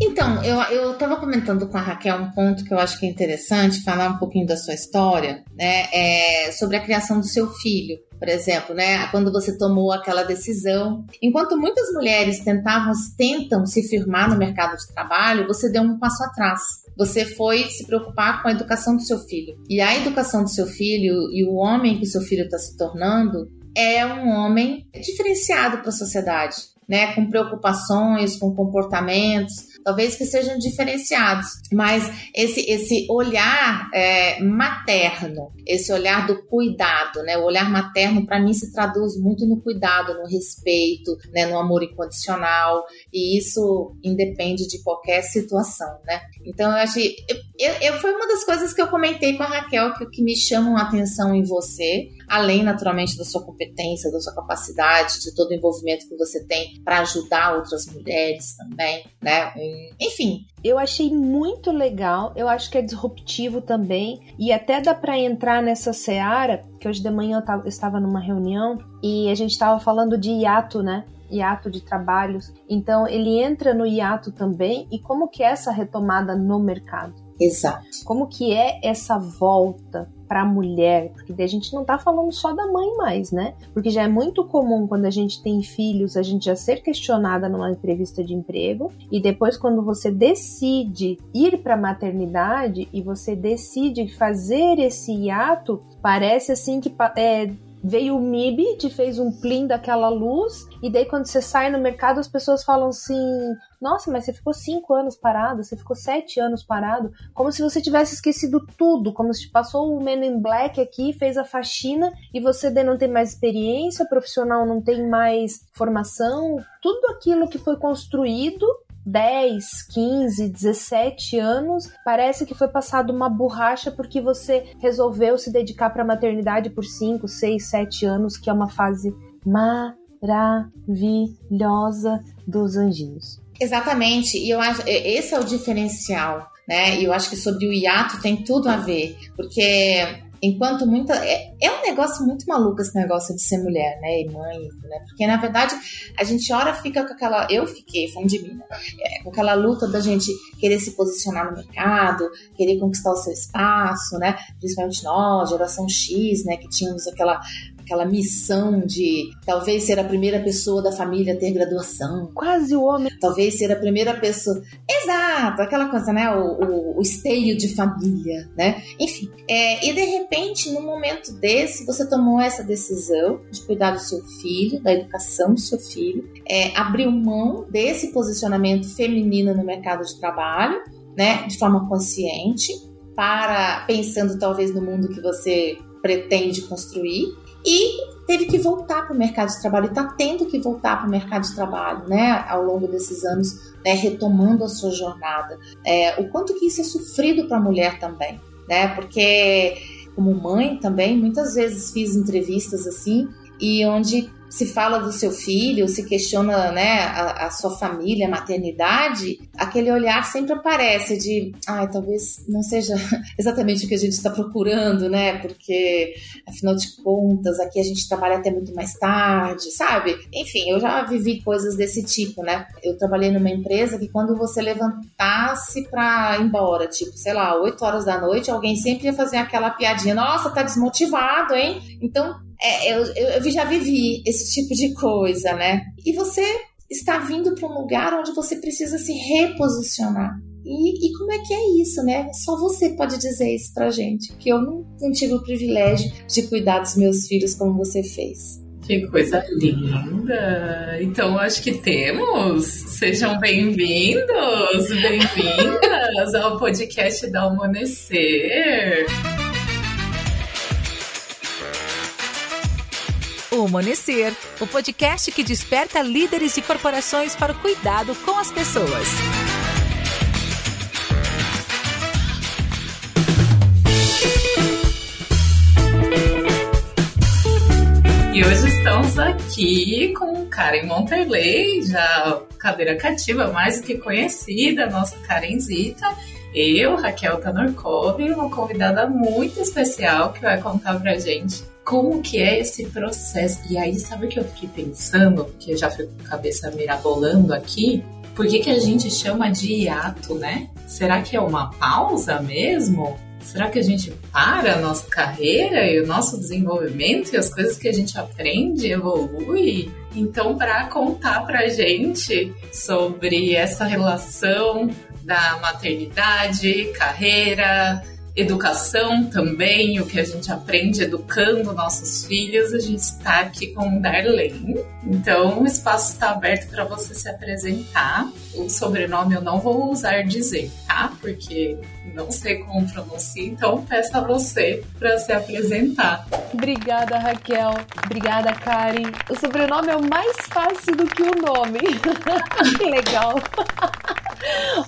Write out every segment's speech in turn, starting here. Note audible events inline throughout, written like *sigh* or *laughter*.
Então, eu estava comentando com a Raquel um ponto que eu acho que é interessante, falar um pouquinho da sua história, né? É sobre a criação do seu filho por exemplo, né? Quando você tomou aquela decisão. Enquanto muitas mulheres tentavam, tentam se firmar no mercado de trabalho, você deu um passo atrás. Você foi se preocupar com a educação do seu filho. E a educação do seu filho e o homem que seu filho está se tornando é um homem diferenciado para a sociedade, né? Com preocupações, com comportamentos talvez que sejam diferenciados, mas esse, esse olhar é, materno, esse olhar do cuidado, né? O olhar materno para mim se traduz muito no cuidado, no respeito, né? No amor incondicional e isso independe de qualquer situação, né? Então eu achei, eu, eu, foi uma das coisas que eu comentei com a Raquel que, que me chamam a atenção em você, além naturalmente da sua competência, da sua capacidade, de todo o envolvimento que você tem para ajudar outras mulheres também, né? Enfim. Eu achei muito legal, eu acho que é disruptivo também, e até dá para entrar nessa seara, que hoje de manhã eu estava numa reunião e a gente estava falando de hiato, né? hiato de trabalhos. Então ele entra no hiato também e como que é essa retomada no mercado? Exato. Como que é essa volta para a mulher? Porque a gente não está falando só da mãe mais, né? Porque já é muito comum quando a gente tem filhos, a gente já ser questionada numa entrevista de emprego e depois quando você decide ir para a maternidade e você decide fazer esse hiato, parece assim que é, veio o MIB, te fez um plim daquela luz, e daí quando você sai no mercado as pessoas falam assim: Nossa, mas você ficou cinco anos parado, você ficou sete anos parado, como se você tivesse esquecido tudo, como se passou o Men in Black aqui, fez a faxina e você não tem mais experiência profissional, não tem mais formação, tudo aquilo que foi construído 10, 15, 17 anos, parece que foi passado uma borracha porque você resolveu se dedicar para a maternidade por 5, 6, 7 anos, que é uma fase maravilhosa dos anjinhos. Exatamente, e eu acho esse é o diferencial, né? E eu acho que sobre o hiato tem tudo a ver, porque Enquanto muita. É, é, um negócio muito maluco esse negócio de ser mulher, né? E mãe, né? Porque na verdade a gente ora fica com aquela. Eu fiquei, falando de mim, né? É, com aquela luta da gente querer se posicionar no mercado, querer conquistar o seu espaço, né? Principalmente nós, geração X, né? Que tínhamos aquela aquela missão de talvez ser a primeira pessoa da família a ter graduação. Quase o homem. Talvez ser a primeira pessoa. Exato, aquela coisa, né? O, o, o esteio de família, né? Enfim. É, e de repente, num momento desse, você tomou essa decisão de cuidar do seu filho, da educação do seu filho, é, abriu mão desse posicionamento feminino no mercado de trabalho, né? De forma consciente, para pensando talvez no mundo que você pretende construir e teve que voltar para o mercado de trabalho, está tendo que voltar para o mercado de trabalho, né, ao longo desses anos, né, retomando a sua jornada. É, o quanto que isso é sofrido para a mulher também, né, porque como mãe também, muitas vezes fiz entrevistas assim, e onde se fala do seu filho, se questiona né, a, a, sua família, a maternidade, aquele olhar sempre aparece de, ai, talvez não seja *laughs* exatamente o que a gente está procurando, né? Porque, afinal de contas, aqui a gente trabalha até muito mais tarde, sabe? Enfim, eu já vivi coisas desse tipo, né? Eu trabalhei numa empresa que quando você levantasse para ir embora, tipo, sei lá, 8 horas da noite, alguém sempre ia fazer aquela piadinha, nossa, tá desmotivado, hein? Então, é, eu, eu já vivi esse tipo de coisa, né? E você está vindo para um lugar onde você precisa se reposicionar. E, e, como é que é isso, né? Só você pode dizer isso pra gente, que eu não, tive o privilégio de cuidar dos meus filhos como você fez. Que coisa linda! Então acho que temos. Sejam bem-vindos, bem-vindas ao podcast da Amanhecer. O Amanhecer, o podcast que desperta líderes e corporações para o cuidado com as pessoas. E hoje estamos aqui com Karen Monterley, já cadeira cativa mais do que conhecida, nossa Karenzita. Eu, Raquel Tanorkov, uma convidada muito especial que vai contar pra gente como que é esse processo. E aí, sabe o que eu fiquei pensando? Porque já fui com a cabeça mirabolando aqui. Por que, que a gente chama de hiato, né? Será que é uma pausa mesmo? Será que a gente para a nossa carreira e o nosso desenvolvimento e as coisas que a gente aprende evolui? Então, para contar para a gente sobre essa relação da maternidade, carreira, educação também, o que a gente aprende educando nossos filhos, a gente está aqui com o Darlene. Então, o espaço está aberto para você se apresentar. O sobrenome eu não vou usar dizer, tá? Porque não sei como pronuncia, então peço a você para se apresentar. Obrigada, Raquel. Obrigada, Karen. O sobrenome é mais fácil do que o nome. *laughs* que legal. *laughs*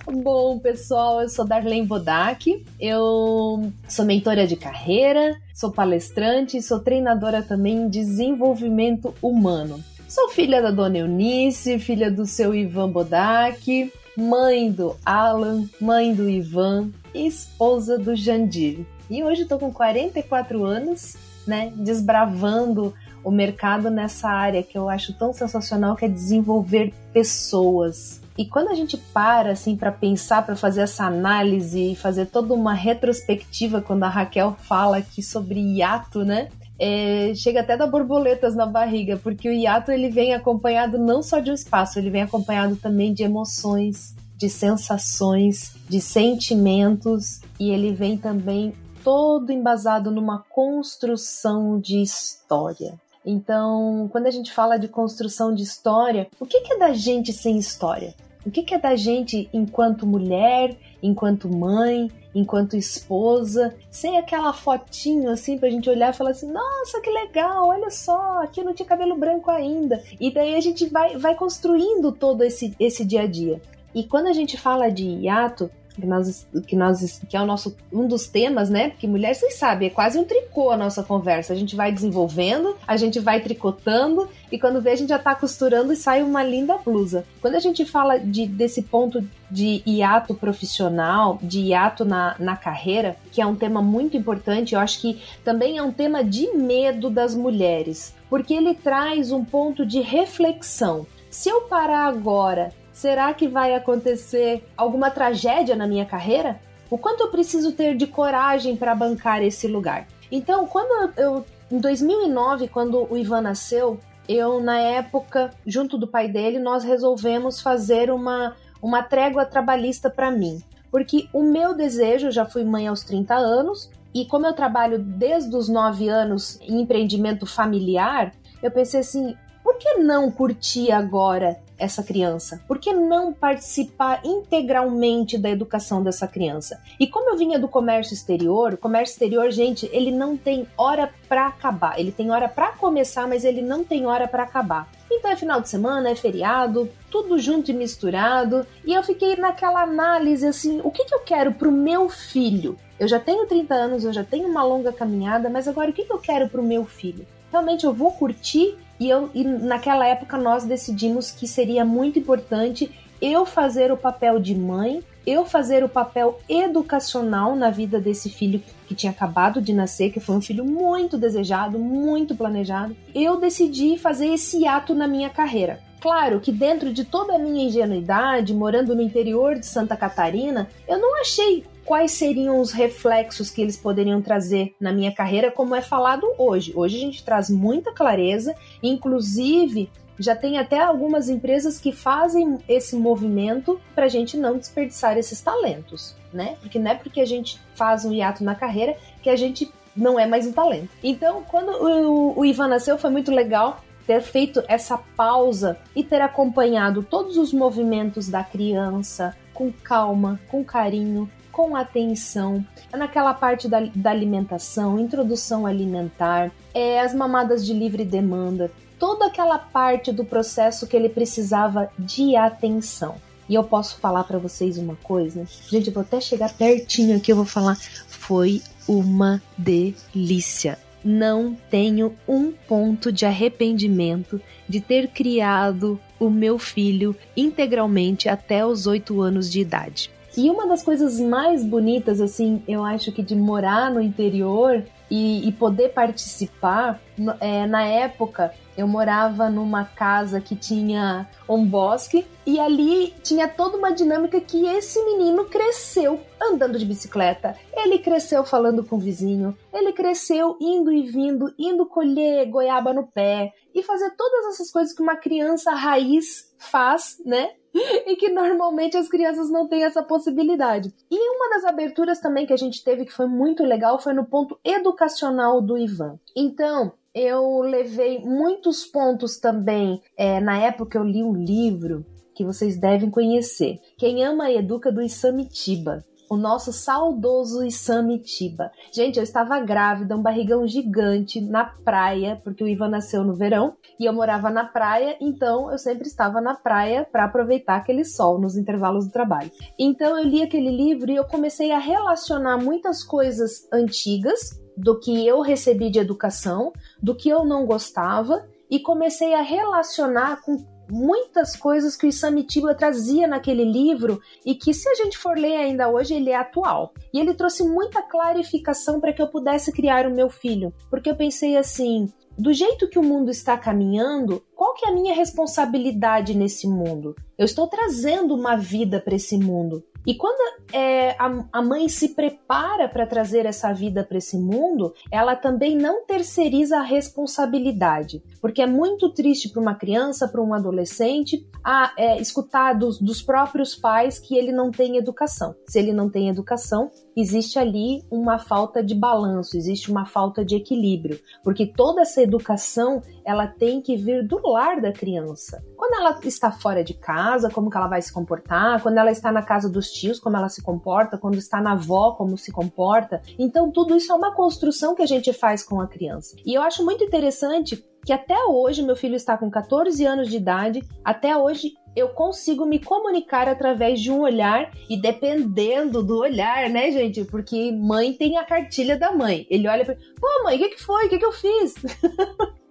Bom, pessoal, eu sou Darlene Bodak, eu sou mentora de carreira, sou palestrante e sou treinadora também em desenvolvimento humano. Sou filha da dona Eunice, filha do seu Ivan Bodak, mãe do Alan, mãe do Ivan e esposa do Jandir. E hoje estou com 44 anos, né, desbravando o mercado nessa área que eu acho tão sensacional que é desenvolver pessoas. E quando a gente para assim para pensar, para fazer essa análise e fazer toda uma retrospectiva quando a Raquel fala aqui sobre hiato, né? É, chega até dar borboletas na barriga, porque o hiato ele vem acompanhado não só de um espaço, ele vem acompanhado também de emoções, de sensações, de sentimentos e ele vem também todo embasado numa construção de história. Então, quando a gente fala de construção de história, o que é da gente sem história? O que é da gente enquanto mulher, enquanto mãe, enquanto esposa, sem aquela fotinho assim pra gente olhar e falar assim: nossa, que legal, olha só, aqui não tinha cabelo branco ainda. E daí a gente vai, vai construindo todo esse, esse dia a dia. E quando a gente fala de hiato, que nós, que nós que é o nosso um dos temas, né? Porque mulher, vocês sabem, é quase um tricô a nossa conversa. A gente vai desenvolvendo, a gente vai tricotando e quando vê a gente já tá costurando e sai uma linda blusa. Quando a gente fala de, desse ponto de hiato profissional, de hiato na, na carreira, que é um tema muito importante, eu acho que também é um tema de medo das mulheres, porque ele traz um ponto de reflexão. Se eu parar agora Será que vai acontecer alguma tragédia na minha carreira? O quanto eu preciso ter de coragem para bancar esse lugar? Então, quando eu, em 2009, quando o Ivan nasceu, eu na época, junto do pai dele, nós resolvemos fazer uma uma trégua trabalhista para mim, porque o meu desejo, eu já fui mãe aos 30 anos, e como eu trabalho desde os 9 anos em empreendimento familiar, eu pensei assim, por que não curtir agora essa criança? Por que não participar integralmente da educação dessa criança? E como eu vinha do comércio exterior, o comércio exterior, gente, ele não tem hora para acabar. Ele tem hora para começar, mas ele não tem hora para acabar. Então é final de semana, é feriado, tudo junto e misturado. E eu fiquei naquela análise assim: o que, que eu quero pro meu filho? Eu já tenho 30 anos, eu já tenho uma longa caminhada, mas agora o que, que eu quero pro meu filho? Realmente eu vou curtir e, eu, e naquela época nós decidimos que seria muito importante eu fazer o papel de mãe, eu fazer o papel educacional na vida desse filho que tinha acabado de nascer, que foi um filho muito desejado, muito planejado. Eu decidi fazer esse ato na minha carreira. Claro que dentro de toda a minha ingenuidade, morando no interior de Santa Catarina, eu não achei quais seriam os reflexos que eles poderiam trazer na minha carreira, como é falado hoje. Hoje a gente traz muita clareza, inclusive já tem até algumas empresas que fazem esse movimento para a gente não desperdiçar esses talentos, né? Porque não é porque a gente faz um hiato na carreira que a gente não é mais um talento. Então, quando o, o Ivan nasceu, foi muito legal ter feito essa pausa e ter acompanhado todos os movimentos da criança com calma, com carinho, com atenção, naquela parte da, da alimentação, introdução alimentar, é, as mamadas de livre demanda, toda aquela parte do processo que ele precisava de atenção. E eu posso falar para vocês uma coisa, gente, eu vou até chegar pertinho aqui, eu vou falar, foi uma delícia. Não tenho um ponto de arrependimento de ter criado o meu filho integralmente até os oito anos de idade. E uma das coisas mais bonitas, assim, eu acho que de morar no interior e, e poder participar. É, na época, eu morava numa casa que tinha um bosque e ali tinha toda uma dinâmica que esse menino cresceu andando de bicicleta. Ele cresceu falando com o vizinho, ele cresceu indo e vindo, indo colher goiaba no pé e fazer todas essas coisas que uma criança raiz faz, né? *laughs* e que normalmente as crianças não têm essa possibilidade. E uma das aberturas também que a gente teve que foi muito legal foi no ponto educacional do Ivan. Então, eu levei muitos pontos também. É, na época eu li um livro que vocês devem conhecer. Quem ama educa do Isamitiba o nosso saudoso Isamitiba. Gente, eu estava grávida, um barrigão gigante na praia, porque o Ivan nasceu no verão e eu morava na praia, então eu sempre estava na praia para aproveitar aquele sol nos intervalos do trabalho. Então eu li aquele livro e eu comecei a relacionar muitas coisas antigas do que eu recebi de educação, do que eu não gostava e comecei a relacionar com muitas coisas que o Isamitiba trazia naquele livro e que, se a gente for ler ainda hoje, ele é atual. E ele trouxe muita clarificação para que eu pudesse criar o meu filho, porque eu pensei assim: do jeito que o mundo está caminhando, qual que é a minha responsabilidade nesse mundo? Eu estou trazendo uma vida para esse mundo. E quando é, a, a mãe se prepara para trazer essa vida para esse mundo, ela também não terceiriza a responsabilidade. Porque é muito triste para uma criança, para um adolescente, a, é, escutar dos, dos próprios pais que ele não tem educação. Se ele não tem educação, existe ali uma falta de balanço, existe uma falta de equilíbrio. Porque toda essa educação ela tem que vir do lar da criança. Quando ela está fora de casa, como que ela vai se comportar? Quando ela está na casa dos tios, como ela se comporta? Quando está na avó, como se comporta? Então, tudo isso é uma construção que a gente faz com a criança. E eu acho muito interessante que até hoje, meu filho está com 14 anos de idade, até hoje eu consigo me comunicar através de um olhar e dependendo do olhar, né, gente? Porque mãe tem a cartilha da mãe. Ele olha para, pô, mãe, o que, que foi? O que, que eu fiz? *laughs*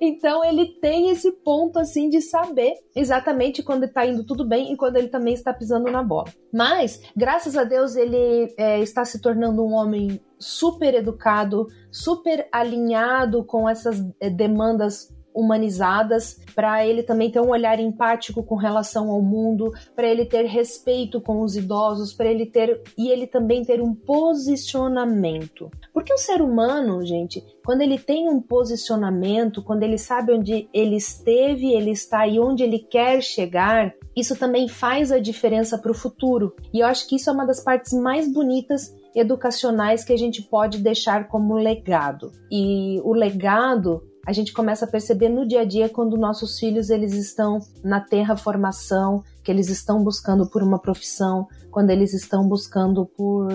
Então ele tem esse ponto assim de saber exatamente quando está indo tudo bem e quando ele também está pisando na bola. Mas, graças a Deus, ele é, está se tornando um homem super educado, super alinhado com essas é, demandas humanizadas, para ele também ter um olhar empático com relação ao mundo, para ele ter respeito com os idosos, para ele ter e ele também ter um posicionamento. Porque o ser humano, gente, quando ele tem um posicionamento, quando ele sabe onde ele esteve, ele está e onde ele quer chegar, isso também faz a diferença para o futuro. E eu acho que isso é uma das partes mais bonitas educacionais que a gente pode deixar como legado. E o legado a gente começa a perceber no dia a dia quando nossos filhos eles estão na terra formação, que eles estão buscando por uma profissão, quando eles estão buscando por,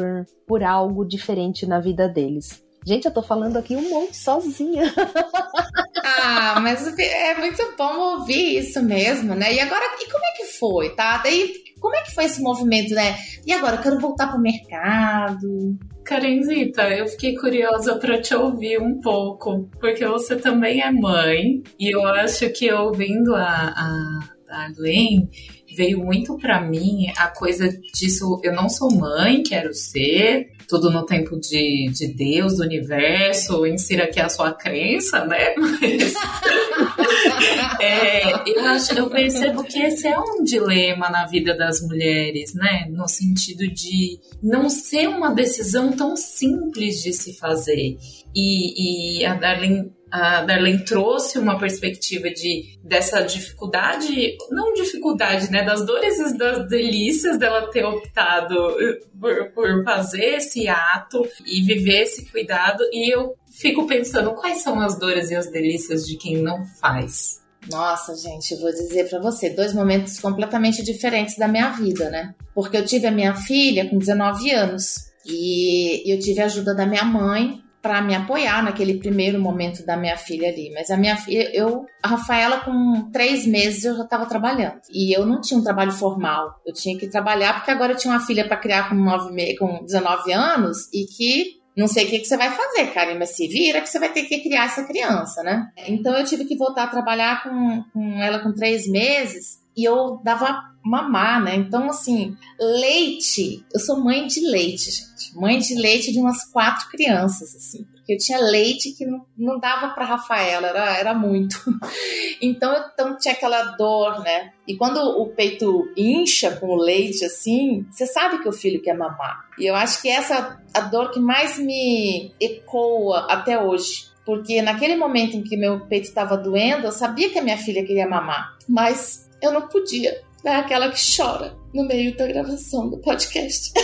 por algo diferente na vida deles. Gente, eu tô falando aqui um monte sozinha. *laughs* Ah, mas é muito bom ouvir isso mesmo, né? E agora, e como é que foi, tá? Daí, como é que foi esse movimento, né? E agora, eu quero voltar pro mercado. Karenzita, eu fiquei curiosa para te ouvir um pouco, porque você também é mãe, e eu acho que ouvindo a, a Arlene, veio muito para mim a coisa disso, eu não sou mãe, quero ser, tudo no tempo de, de Deus, do universo, insira aqui a sua crença, né? *laughs* Mas *laughs* é, eu, acho, eu percebo que esse é um dilema na vida das mulheres, né? No sentido de não ser uma decisão tão simples de se fazer. E, e a Darlene a Darlene trouxe uma perspectiva de dessa dificuldade, não dificuldade, né, das dores e das delícias dela ter optado por, por fazer esse ato e viver esse cuidado. E eu fico pensando quais são as dores e as delícias de quem não faz. Nossa, gente, vou dizer para você, dois momentos completamente diferentes da minha vida, né? Porque eu tive a minha filha com 19 anos e eu tive a ajuda da minha mãe para me apoiar naquele primeiro momento da minha filha ali. Mas a minha filha, eu, a Rafaela, com três meses eu já estava trabalhando. E eu não tinha um trabalho formal. Eu tinha que trabalhar porque agora eu tinha uma filha para criar com, nove, com 19 anos e que não sei o que, que você vai fazer, Karen, mas se vira que você vai ter que criar essa criança, né? Então eu tive que voltar a trabalhar com, com ela com três meses e eu dava mamar, né? Então, assim, leite. Eu sou mãe de leite, gente. Mãe de leite de umas quatro crianças, assim. Porque eu tinha leite que não, não dava para Rafaela, era, era muito. *laughs* Então, eu então, tinha aquela dor, né? E quando o peito incha com o leite, assim, você sabe que o filho quer mamar. E eu acho que essa a dor que mais me ecoa até hoje. Porque naquele momento em que meu peito estava doendo, eu sabia que a minha filha queria mamar. Mas eu não podia é aquela que chora no meio da gravação do podcast. *laughs*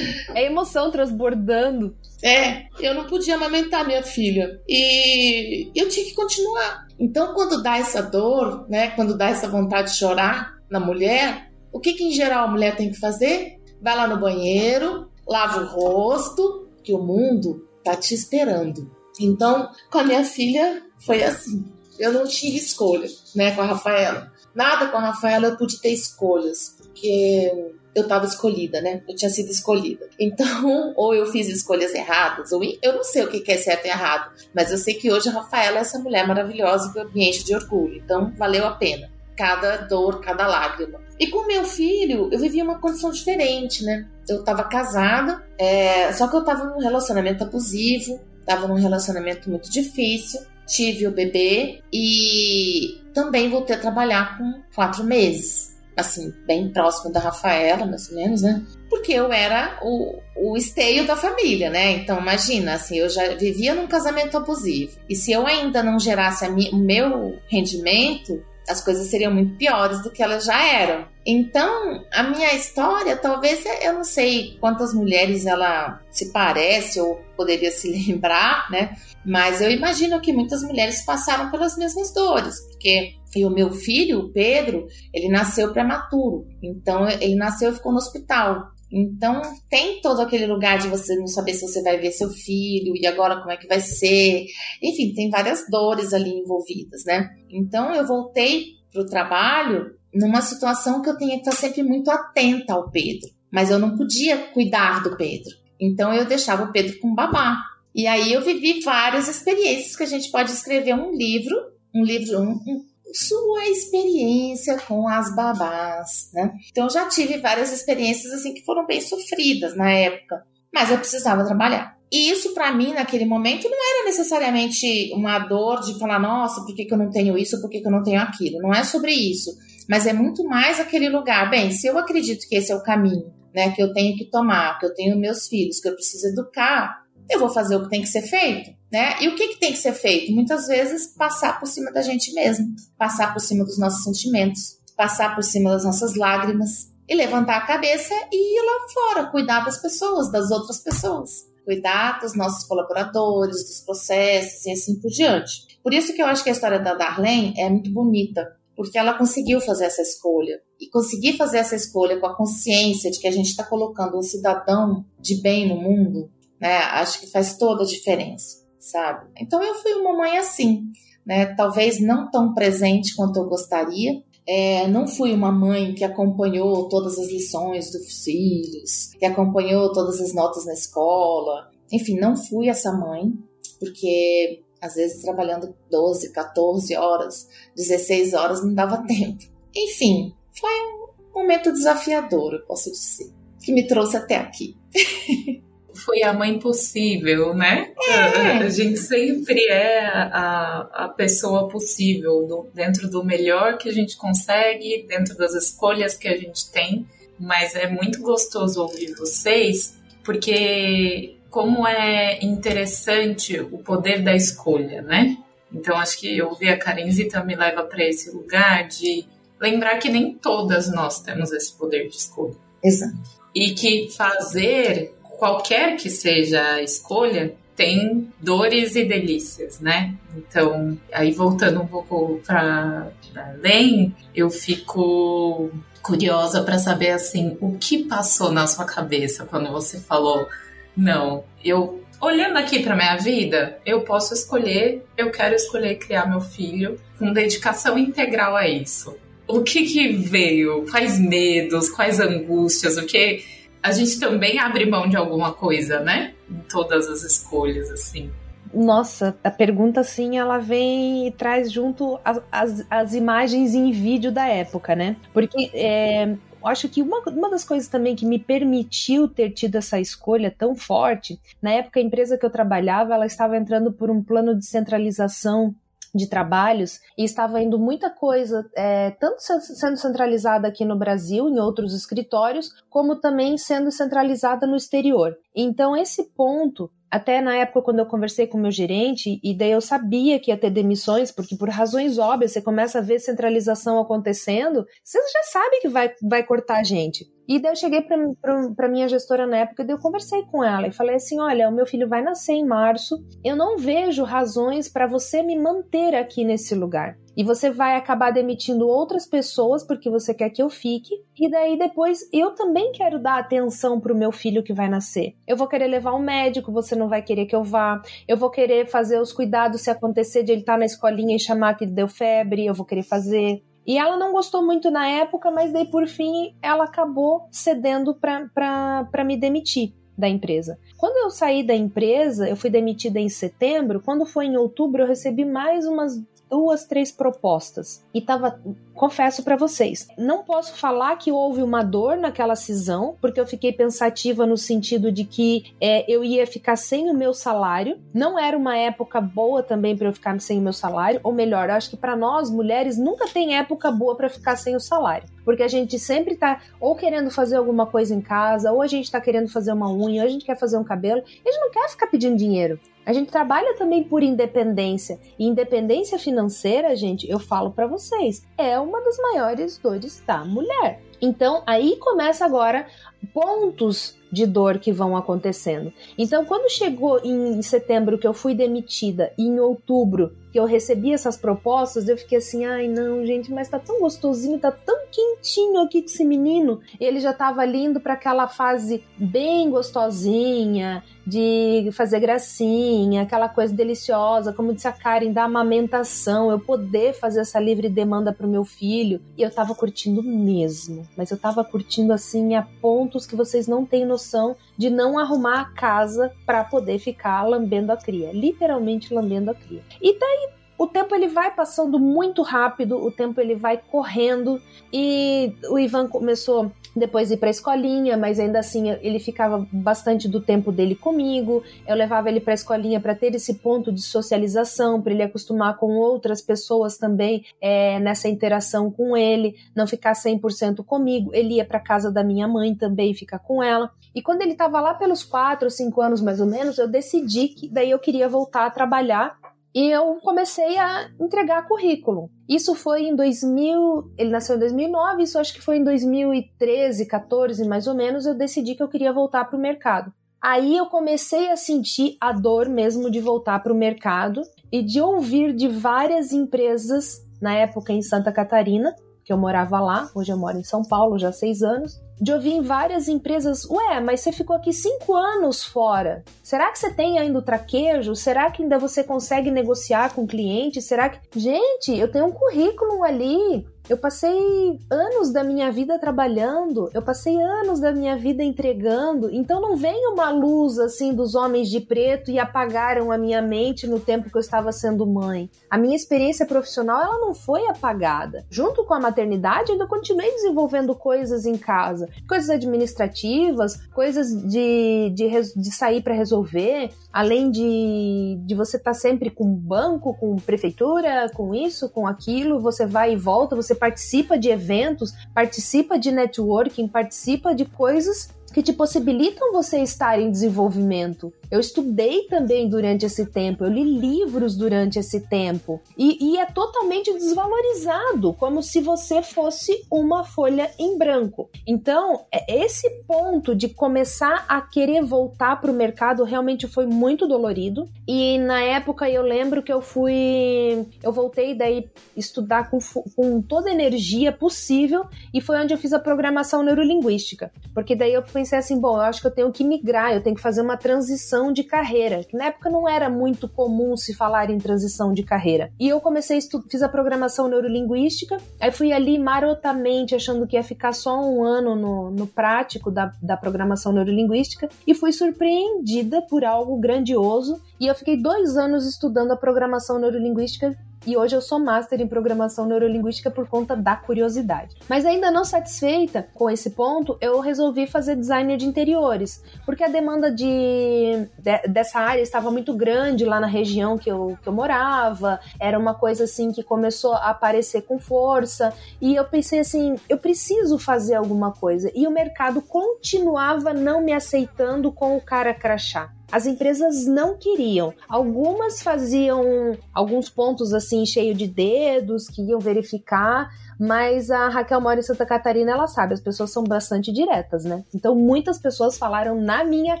é emoção transbordando. É, eu não podia amamentar minha filha e eu tinha que continuar. Então, quando dá essa dor, né, quando dá essa vontade de chorar na mulher, o que, que em geral a mulher tem que fazer? Vai lá no banheiro, lava o rosto, que o mundo tá te esperando. Então, com a minha filha foi assim eu não tinha escolha, né, com a Rafaela. Nada com a Rafaela eu pude ter escolhas, porque eu estava escolhida, né? Eu tinha sido escolhida. Então, *laughs* ou eu fiz escolhas erradas, ou eu não sei o que é certo e errado, mas eu sei que hoje a Rafaela é essa mulher maravilhosa que me enche de orgulho. Então, valeu a pena. Cada dor, cada lágrima. E com meu filho, eu vivia uma condição diferente, né? Eu estava casada, é... só que eu estava num relacionamento abusivo, estava num relacionamento muito difícil tive o bebê e também voltei a trabalhar com quatro meses. Assim, bem próximo da Rafaela, mais ou menos, né? Porque eu era o, o esteio da família, né? Então, imagina, assim, eu já vivia num casamento abusivo. E se eu ainda não gerasse o meu rendimento, as coisas seriam muito piores do que elas já eram. Então, a minha história, talvez eu não sei quantas mulheres ela se parece ou poderia se *laughs* lembrar, né? Mas eu imagino que muitas mulheres passaram pelas mesmas dores, porque e o meu filho, o Pedro, ele nasceu prematuro. Então, ele nasceu e ficou no hospital. Então, tem todo aquele lugar de você não saber se você vai ver seu filho e agora como é que vai ser. Enfim, tem várias dores ali envolvidas, né? Então, eu voltei para o trabalho numa situação que eu tinha que estar sempre muito atenta ao Pedro. Mas eu não podia cuidar do Pedro. Então, eu deixava o Pedro com babá. E aí eu vivi várias experiências que a gente pode escrever um livro, um livro, um, um sua experiência com as babás, né? Então já tive várias experiências assim que foram bem sofridas na época, mas eu precisava trabalhar. E isso para mim naquele momento não era necessariamente uma dor de falar, nossa, por que, que eu não tenho isso, por que, que eu não tenho aquilo? Não é sobre isso, mas é muito mais aquele lugar. Bem, se eu acredito que esse é o caminho, né, que eu tenho que tomar, que eu tenho meus filhos, que eu preciso educar, eu vou fazer o que tem que ser feito, né? E o que, que tem que ser feito? Muitas vezes passar por cima da gente mesmo, passar por cima dos nossos sentimentos, passar por cima das nossas lágrimas e levantar a cabeça e ir lá fora, cuidar das pessoas, das outras pessoas, cuidar dos nossos colaboradores, dos processos e assim por diante. Por isso que eu acho que a história da Darlene é muito bonita, porque ela conseguiu fazer essa escolha. E conseguir fazer essa escolha com a consciência de que a gente está colocando um cidadão de bem no mundo né? Acho que faz toda a diferença, sabe? Então eu fui uma mãe assim, né? Talvez não tão presente quanto eu gostaria. É, não fui uma mãe que acompanhou todas as lições dos filhos, que acompanhou todas as notas na escola. Enfim, não fui essa mãe, porque às vezes trabalhando 12, 14 horas, 16 horas não dava tempo. Enfim, foi um momento desafiador, eu posso dizer, que me trouxe até aqui. *laughs* foi a mãe possível, né? É. A gente sempre é a, a pessoa possível, do, dentro do melhor que a gente consegue, dentro das escolhas que a gente tem. Mas é muito gostoso ouvir vocês, porque como é interessante o poder da escolha, né? Então acho que ouvir a Karenzita me leva para esse lugar de lembrar que nem todas nós temos esse poder de escolha. Exato. E que fazer qualquer que seja a escolha, tem dores e delícias, né? Então, aí voltando um pouco para além, eu fico curiosa para saber assim, o que passou na sua cabeça quando você falou: "Não, eu olhando aqui para minha vida, eu posso escolher, eu quero escolher criar meu filho com dedicação integral a isso". O que que veio? Quais medos, quais angústias, o que a gente também abre mão de alguma coisa, né? Em todas as escolhas, assim. Nossa, a pergunta sim, ela vem e traz junto as, as, as imagens em vídeo da época, né? Porque é, acho que uma, uma das coisas também que me permitiu ter tido essa escolha tão forte, na época a empresa que eu trabalhava, ela estava entrando por um plano de centralização de trabalhos e estava indo muita coisa, é, tanto sendo centralizada aqui no Brasil, em outros escritórios, como também sendo centralizada no exterior. Então, esse ponto até na época quando eu conversei com meu gerente, e daí eu sabia que ia ter demissões, porque por razões óbvias, você começa a ver centralização acontecendo, você já sabe que vai, vai cortar a gente. E daí eu cheguei para minha gestora na época e eu conversei com ela e falei assim: olha, o meu filho vai nascer em março, eu não vejo razões para você me manter aqui nesse lugar. E você vai acabar demitindo outras pessoas porque você quer que eu fique. E daí depois eu também quero dar atenção para o meu filho que vai nascer. Eu vou querer levar um médico, você não vai querer que eu vá. Eu vou querer fazer os cuidados se acontecer de ele estar tá na escolinha e chamar que ele deu febre, eu vou querer fazer. E ela não gostou muito na época, mas daí por fim ela acabou cedendo para me demitir da empresa. Quando eu saí da empresa, eu fui demitida em setembro. Quando foi em outubro, eu recebi mais umas duas, três propostas. E tava, confesso para vocês, não posso falar que houve uma dor naquela cisão, porque eu fiquei pensativa no sentido de que é, eu ia ficar sem o meu salário. Não era uma época boa também para eu ficar sem o meu salário, ou melhor, acho que para nós mulheres nunca tem época boa para ficar sem o salário, porque a gente sempre tá ou querendo fazer alguma coisa em casa, ou a gente tá querendo fazer uma unha, ou a gente quer fazer um cabelo, a gente não quer ficar pedindo dinheiro. A gente trabalha também por independência. E independência financeira, gente, eu falo para vocês, é uma das maiores dores da mulher. Então, aí começa agora pontos de dor que vão acontecendo. Então, quando chegou em setembro que eu fui demitida, e em outubro que eu recebi essas propostas, eu fiquei assim, ai não, gente, mas tá tão gostosinho, tá tão quentinho aqui com esse menino. Ele já tava lindo para aquela fase bem gostosinha, de fazer gracinha, aquela coisa deliciosa, como disse a Karen, da amamentação, eu poder fazer essa livre demanda pro meu filho. E eu tava curtindo mesmo, mas eu tava curtindo assim a pontos que vocês não têm noção de não arrumar a casa para poder ficar lambendo a cria, literalmente lambendo a cria. E daí o tempo ele vai passando muito rápido, o tempo ele vai correndo e o Ivan começou depois ir para a escolinha, mas ainda assim ele ficava bastante do tempo dele comigo. Eu levava ele para a escolinha para ter esse ponto de socialização, para ele acostumar com outras pessoas também é, nessa interação com ele, não ficar 100% comigo. Ele ia para casa da minha mãe também ficar com ela. E quando ele estava lá pelos 4 ou 5 anos mais ou menos, eu decidi que daí eu queria voltar a trabalhar e eu comecei a entregar currículo. Isso foi em 2000, ele nasceu em 2009, isso acho que foi em 2013, 14 mais ou menos, eu decidi que eu queria voltar para o mercado. Aí eu comecei a sentir a dor mesmo de voltar para o mercado e de ouvir de várias empresas, na época em Santa Catarina, que eu morava lá, hoje eu moro em São Paulo já há seis anos, de ouvir em várias empresas, ué, mas você ficou aqui cinco anos fora. Será que você tem ainda o traquejo? Será que ainda você consegue negociar com o cliente? Será que. Gente, eu tenho um currículo ali eu passei anos da minha vida trabalhando, eu passei anos da minha vida entregando, então não vem uma luz assim dos homens de preto e apagaram a minha mente no tempo que eu estava sendo mãe. A minha experiência profissional ela não foi apagada. Junto com a maternidade, ainda continuei desenvolvendo coisas em casa, coisas administrativas, coisas de, de, de sair para resolver, além de, de você estar tá sempre com banco, com prefeitura, com isso, com aquilo, você vai e volta, você participa de eventos, participa de networking, participa de coisas que te possibilitam você estar em desenvolvimento. Eu estudei também durante esse tempo, eu li livros durante esse tempo. E, e, é totalmente desvalorizado, como se você fosse uma folha em branco. Então, é, esse ponto de começar a querer voltar para o mercado realmente foi muito dolorido. E na época eu lembro que eu fui. Eu voltei daí estudar com, com toda a energia possível, e foi onde eu fiz a programação neurolinguística. Porque daí eu pensei assim: bom, eu acho que eu tenho que migrar, eu tenho que fazer uma transição transição de carreira, que na época não era muito comum se falar em transição de carreira. E eu comecei a fiz a programação neurolinguística, aí fui ali marotamente achando que ia ficar só um ano no, no prático da, da programação neurolinguística e fui surpreendida por algo grandioso e eu fiquei dois anos estudando a programação neurolinguística e hoje eu sou master em programação neurolinguística por conta da curiosidade. Mas ainda não satisfeita com esse ponto, eu resolvi fazer designer de interiores, porque a demanda de, de, dessa área estava muito grande lá na região que eu, que eu morava, era uma coisa assim que começou a aparecer com força, e eu pensei assim, eu preciso fazer alguma coisa, e o mercado continuava não me aceitando com o cara crachá as empresas não queriam. Algumas faziam alguns pontos assim cheio de dedos que iam verificar, mas a Raquel mora em Santa Catarina, ela sabe, as pessoas são bastante diretas, né? Então muitas pessoas falaram na minha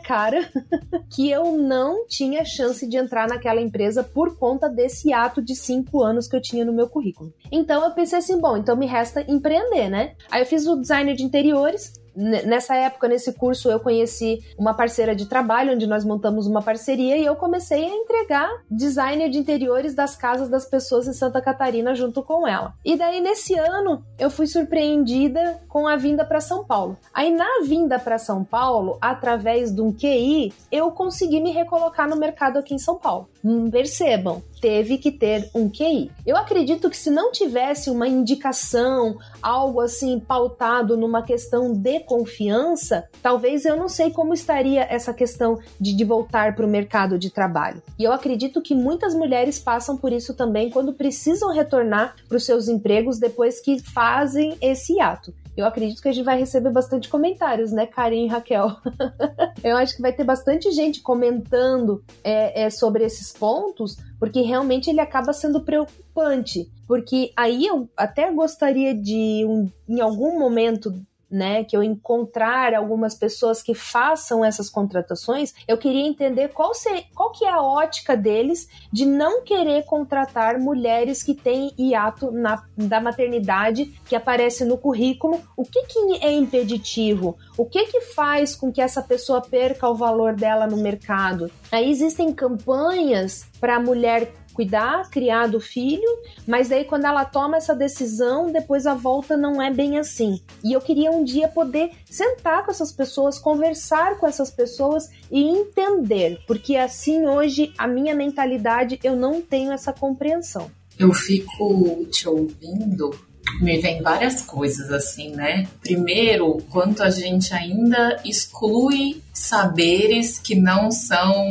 cara *laughs* que eu não tinha chance de entrar naquela empresa por conta desse ato de cinco anos que eu tinha no meu currículo. Então eu pensei assim, bom, então me resta empreender, né? Aí eu fiz o designer de interiores, nessa época, nesse curso, eu conheci uma parceira de trabalho, onde nós montamos uma parceria e eu comecei a entregar designer de interiores das casas das pessoas em Santa Catarina junto com ela. E daí, nesse ano, eu fui surpreendida com a vinda para São Paulo. Aí, na vinda para São Paulo, através de um QI, eu consegui me recolocar no mercado aqui em São Paulo. Hum, percebam, teve que ter um QI. Eu acredito que se não tivesse uma indicação, algo assim pautado numa questão de confiança, talvez eu não sei como estaria essa questão de, de voltar para o mercado de trabalho. E eu acredito que muitas mulheres passam por isso também quando precisam retornar para os seus empregos depois que fazem esse ato. Eu acredito que a gente vai receber bastante comentários, né, Karen e Raquel? *laughs* eu acho que vai ter bastante gente comentando é, é, sobre esses pontos, porque realmente ele acaba sendo preocupante. Porque aí eu até gostaria de, um, em algum momento né, que eu encontrar algumas pessoas que façam essas contratações, eu queria entender qual, ser, qual que é a ótica deles de não querer contratar mulheres que têm hiato na, da maternidade que aparece no currículo, o que, que é impeditivo, o que que faz com que essa pessoa perca o valor dela no mercado. Aí existem campanhas para a mulher cuidar, criar do filho, mas daí quando ela toma essa decisão, depois a volta não é bem assim. E eu queria um dia poder sentar com essas pessoas, conversar com essas pessoas e entender, porque assim hoje a minha mentalidade eu não tenho essa compreensão. Eu fico te ouvindo me vem várias coisas assim, né? Primeiro, quanto a gente ainda exclui saberes que não são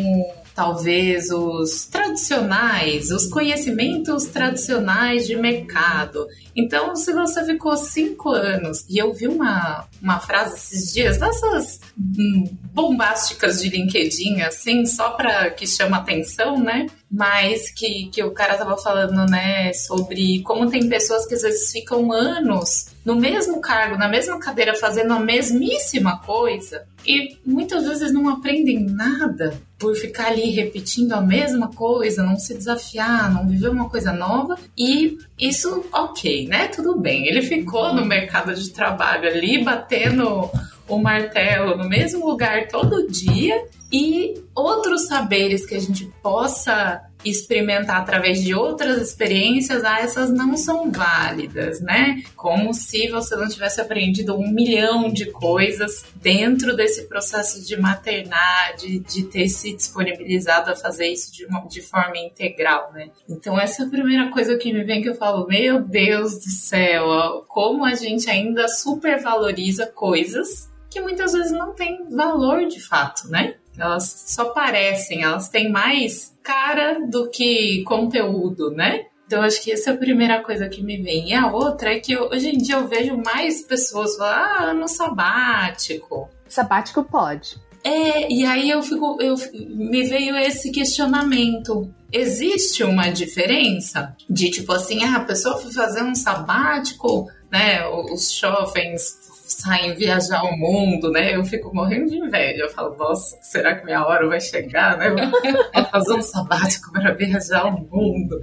talvez os tradicionais, os conhecimentos tradicionais de mercado. Então, se você ficou cinco anos, e eu vi uma, uma frase esses dias, dessas hum, bombásticas de LinkedIn, assim, só para que chama atenção, né? Mas que, que o cara tava falando, né, sobre como tem pessoas que às vezes ficam anos no mesmo cargo, na mesma cadeira, fazendo a mesmíssima coisa e muitas vezes não aprendem nada por ficar ali repetindo a mesma coisa, não se desafiar, não viver uma coisa nova. E isso, ok, né? Tudo bem. Ele ficou no mercado de trabalho ali, batendo o martelo no mesmo lugar todo dia e outros saberes que a gente possa experimentar através de outras experiências, ah, essas não são válidas, né? Como se você não tivesse aprendido um milhão de coisas dentro desse processo de maternar, de, de ter se disponibilizado a fazer isso de, uma, de forma integral, né? Então, essa é a primeira coisa que me vem que eu falo, meu Deus do céu, como a gente ainda supervaloriza coisas que muitas vezes não têm valor de fato, né? Elas só parecem, elas têm mais cara do que conteúdo, né? Então, acho que essa é a primeira coisa que me vem. E a outra é que hoje em dia eu vejo mais pessoas falar, ah, ano sabático. Sabático pode. É, e aí eu fico, eu, me veio esse questionamento. Existe uma diferença de tipo assim, ah, a pessoa foi fazer um sabático, né? Os jovens saem viajar o mundo, né? Eu fico morrendo de inveja. Eu falo, nossa, será que minha hora vai chegar, né? *laughs* Vou fazer um sabático para viajar o mundo.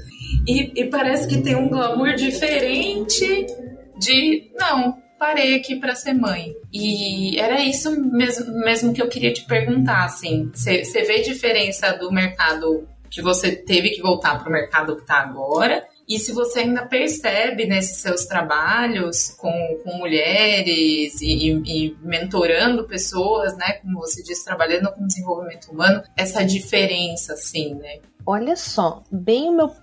E, e parece que tem um glamour diferente de, não, parei aqui para ser mãe. E era isso mesmo, mesmo que eu queria te perguntar, assim, você vê diferença do mercado que você teve que voltar para o mercado que está agora e se você ainda percebe nesses seus trabalhos com, com mulheres e, e, mentorando pessoas, né, como você disse, trabalhando com desenvolvimento humano, essa diferença, assim, né? Olha só, bem o meu.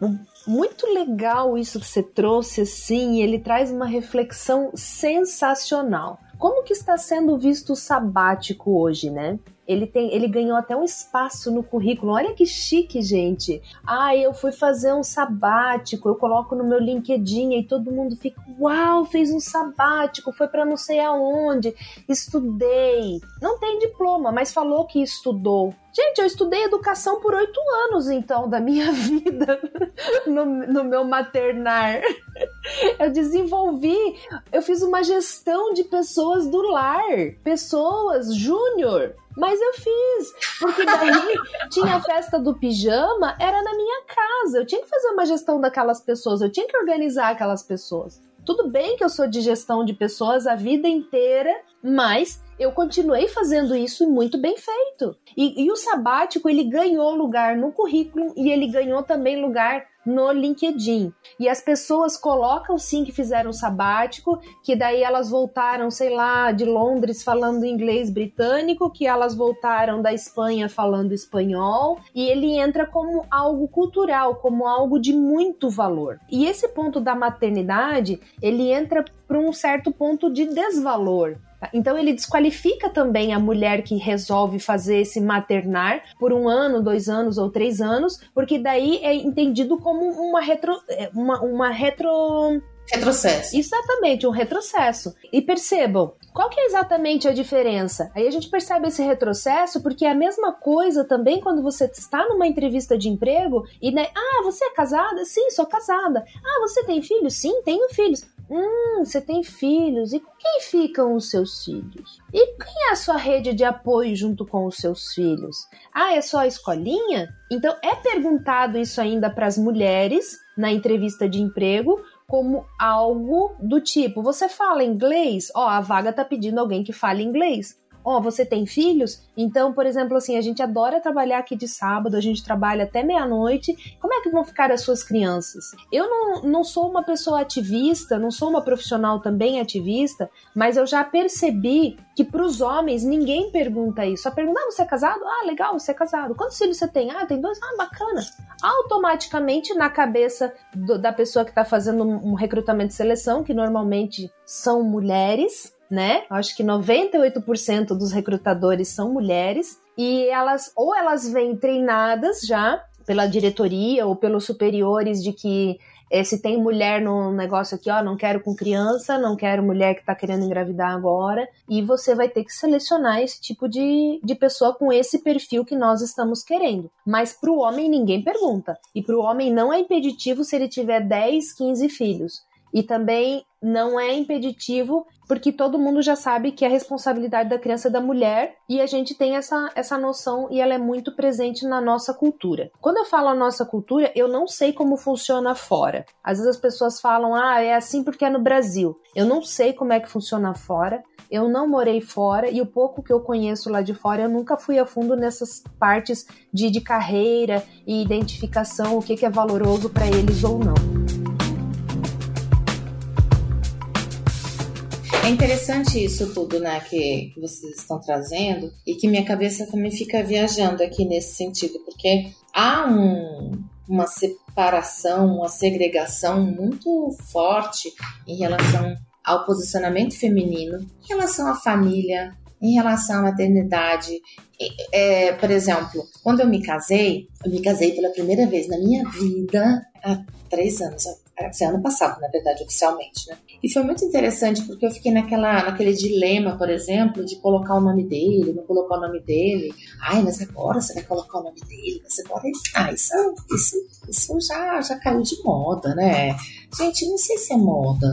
Muito legal isso que você trouxe, assim, ele traz uma reflexão sensacional. Como que está sendo visto o sabático hoje, né? Ele, tem, ele ganhou até um espaço no currículo. Olha que chique, gente. Ah, eu fui fazer um sabático, eu coloco no meu LinkedIn e todo mundo fica, uau, fez um sabático, foi para não sei aonde, estudei. Não tem diploma, mas falou que estudou. Gente, eu estudei educação por oito anos, então, da minha *laughs* vida no, no, meu maternar. Eu desenvolvi, eu fiz uma gestão de pessoas do lar, pessoas júnior. Mas eu fiz, porque daí *laughs* tinha a festa do pijama, era na minha casa. Eu tinha que fazer uma gestão daquelas pessoas, eu tinha que organizar aquelas pessoas. Tudo bem que eu sou de gestão de pessoas a vida inteira, mas eu continuei fazendo isso muito bem feito. E, e, o sabático ele ganhou lugar no currículo e ele ganhou também lugar no LinkedIn. E as pessoas colocam sim que fizeram sabático, que daí elas voltaram, sei lá, de Londres falando inglês britânico, que elas voltaram da Espanha falando espanhol, e ele entra como algo cultural, como algo de muito valor. E esse ponto da maternidade, ele entra para um certo ponto de desvalor. Então ele desqualifica também a mulher que resolve fazer esse maternar por um ano, dois anos ou três anos, porque daí é entendido como uma retro, é, uma, uma retro Retrocesso. Exatamente, um retrocesso. E percebam, qual que é exatamente a diferença? Aí a gente percebe esse retrocesso porque é a mesma coisa também quando você está numa entrevista de emprego e, né, ah, você é casada? Sim, sou casada. Ah, você tem filhos? Sim, tenho filhos. Hum, você tem filhos. E com quem ficam os seus filhos? E quem é a sua rede de apoio junto com os seus filhos? Ah, é só a escolinha? Então é perguntado isso ainda para as mulheres na entrevista de emprego como algo do tipo: você fala inglês? Ó, a vaga tá pedindo alguém que fale inglês ó, oh, você tem filhos? Então, por exemplo, assim, a gente adora trabalhar aqui de sábado, a gente trabalha até meia-noite. Como é que vão ficar as suas crianças? Eu não, não sou uma pessoa ativista, não sou uma profissional também ativista, mas eu já percebi que para os homens ninguém pergunta isso. Só pergunta, ah, você é casado? Ah, legal, você é casado. Quantos filhos você tem? Ah, tem dois? Ah, bacana. Automaticamente na cabeça do, da pessoa que está fazendo um recrutamento de seleção, que normalmente são mulheres, né? Acho que 98% dos recrutadores são mulheres e elas ou elas vêm treinadas já pela diretoria ou pelos superiores de que é, se tem mulher no negócio aqui, ó, não quero com criança, não quero mulher que tá querendo engravidar agora, e você vai ter que selecionar esse tipo de, de pessoa com esse perfil que nós estamos querendo. Mas pro homem ninguém pergunta. E pro homem não é impeditivo se ele tiver 10, 15 filhos. E também não é impeditivo, porque todo mundo já sabe que a responsabilidade da criança é da mulher e a gente tem essa, essa noção e ela é muito presente na nossa cultura. Quando eu falo a nossa cultura, eu não sei como funciona fora. Às vezes as pessoas falam, ah, é assim porque é no Brasil. Eu não sei como é que funciona fora. Eu não morei fora e o pouco que eu conheço lá de fora, eu nunca fui a fundo nessas partes de, de carreira e identificação, o que, que é valoroso para eles ou não. É interessante isso tudo, né, que, que vocês estão trazendo e que minha cabeça também fica viajando aqui nesse sentido, porque há um, uma separação, uma segregação muito forte em relação ao posicionamento feminino, em relação à família, em relação à maternidade. É, por exemplo, quando eu me casei, eu me casei pela primeira vez na minha vida há três anos esse ano passado, na verdade, oficialmente, né? E foi muito interessante porque eu fiquei naquela, naquele dilema, por exemplo, de colocar o nome dele, não colocar o nome dele. Ai, mas agora você vai colocar o nome dele, mas agora. Ah, isso, isso, isso já, já caiu de moda, né? Gente, não sei se é moda.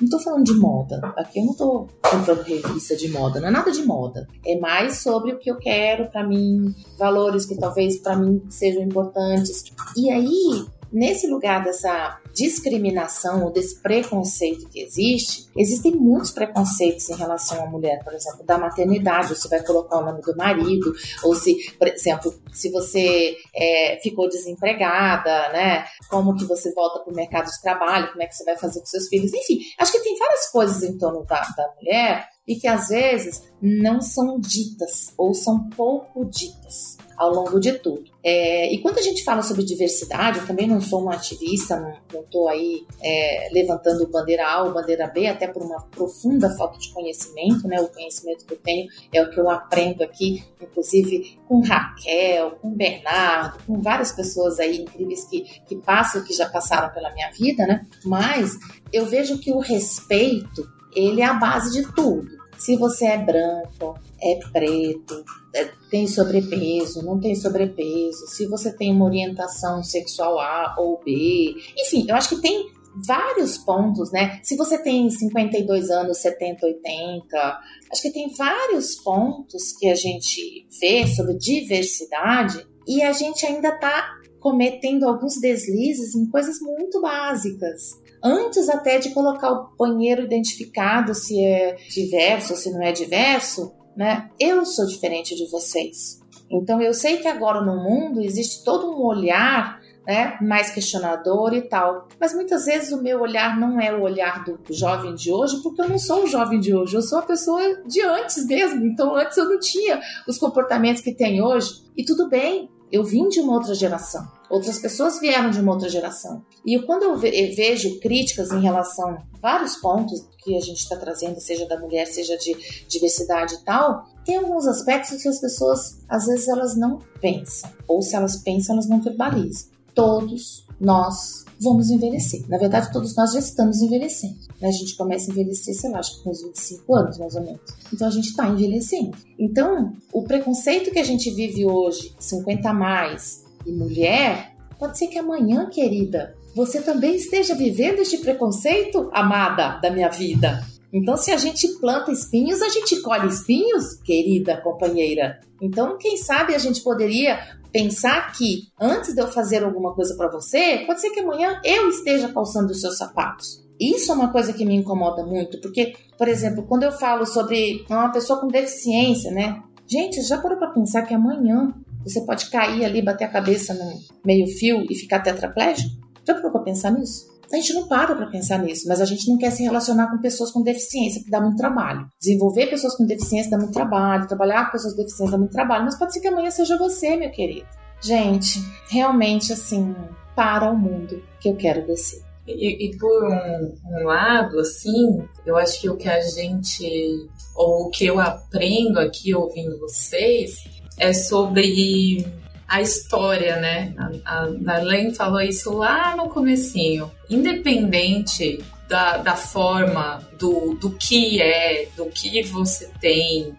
Não tô falando de moda. Aqui eu não tô comprando revista de moda, não é nada de moda. É mais sobre o que eu quero para mim, valores que talvez para mim sejam importantes. E aí, nesse lugar dessa discriminação ou desse preconceito que existe, existem muitos preconceitos em relação à mulher, por exemplo, da maternidade, você vai colocar o nome do marido, ou se, por exemplo, se você é, ficou desempregada, né? Como que você volta para o mercado de trabalho, como é que você vai fazer com seus filhos, enfim, acho que tem várias coisas em torno da, da mulher e que às vezes não são ditas ou são pouco ditas ao longo de tudo. É, e quando a gente fala sobre diversidade, eu também não sou uma ativista, não estou aí é, levantando bandeira A ou bandeira B, até por uma profunda falta de conhecimento, né? O conhecimento que eu tenho é o que eu aprendo aqui, inclusive com Raquel, com Bernardo, com várias pessoas aí incríveis que, que passam, que já passaram pela minha vida, né? Mas eu vejo que o respeito, ele é a base de tudo. Se você é branco, é preto, é, tem sobrepeso, não tem sobrepeso, se você tem uma orientação sexual A ou B, enfim, eu acho que tem vários pontos, né? Se você tem 52 anos, 70, 80, acho que tem vários pontos que a gente vê sobre diversidade e a gente ainda tá cometendo alguns deslizes em coisas muito básicas antes até de colocar o banheiro identificado se é diverso ou se não é diverso, né? Eu sou diferente de vocês. Então eu sei que agora no mundo existe todo um olhar né, mais questionador e tal. Mas muitas vezes o meu olhar não é o olhar do jovem de hoje, porque eu não sou o jovem de hoje, eu sou a pessoa de antes mesmo. Então antes eu não tinha os comportamentos que tem hoje. E tudo bem, eu vim de uma outra geração. Outras pessoas vieram de uma outra geração. E quando eu vejo críticas em relação a vários pontos que a gente está trazendo, seja da mulher, seja de diversidade e tal, tem alguns aspectos que as pessoas, às vezes, elas não pensam. Ou se elas pensam, elas não verbalizam. Todos nós vamos envelhecer. Na verdade, todos nós já estamos envelhecendo. A gente começa a envelhecer, sei lá, acho que com uns 25 anos, mais ou menos. Então a gente está envelhecendo. Então, o preconceito que a gente vive hoje, 50 a mais e mulher, pode ser que amanhã, querida, você também esteja vivendo este preconceito, amada da minha vida. Então, se a gente planta espinhos, a gente colhe espinhos, querida companheira. Então, quem sabe a gente poderia pensar que antes de eu fazer alguma coisa para você, pode ser que amanhã eu esteja calçando os seus sapatos. Isso é uma coisa que me incomoda muito, porque, por exemplo, quando eu falo sobre uma pessoa com deficiência, né? Gente, já parou para pensar que amanhã você pode cair ali, bater a cabeça no meio-fio e ficar tetraplégico? Já parou para pensar nisso? A gente não para para pensar nisso, mas a gente não quer se relacionar com pessoas com deficiência, que dá muito trabalho. Desenvolver pessoas com deficiência dá muito trabalho, trabalhar com pessoas com deficiência dá muito trabalho, mas pode ser que amanhã seja você, meu querido. Gente, realmente assim, para o mundo que eu quero descer. E, e por um, um, lado, assim, eu acho que o que a gente, ou o que eu aprendo aqui ouvindo vocês, é sobre a história, né? A, a Darlene falou isso lá no comecinho. Independente da, da forma, do, do que é, do que você tem,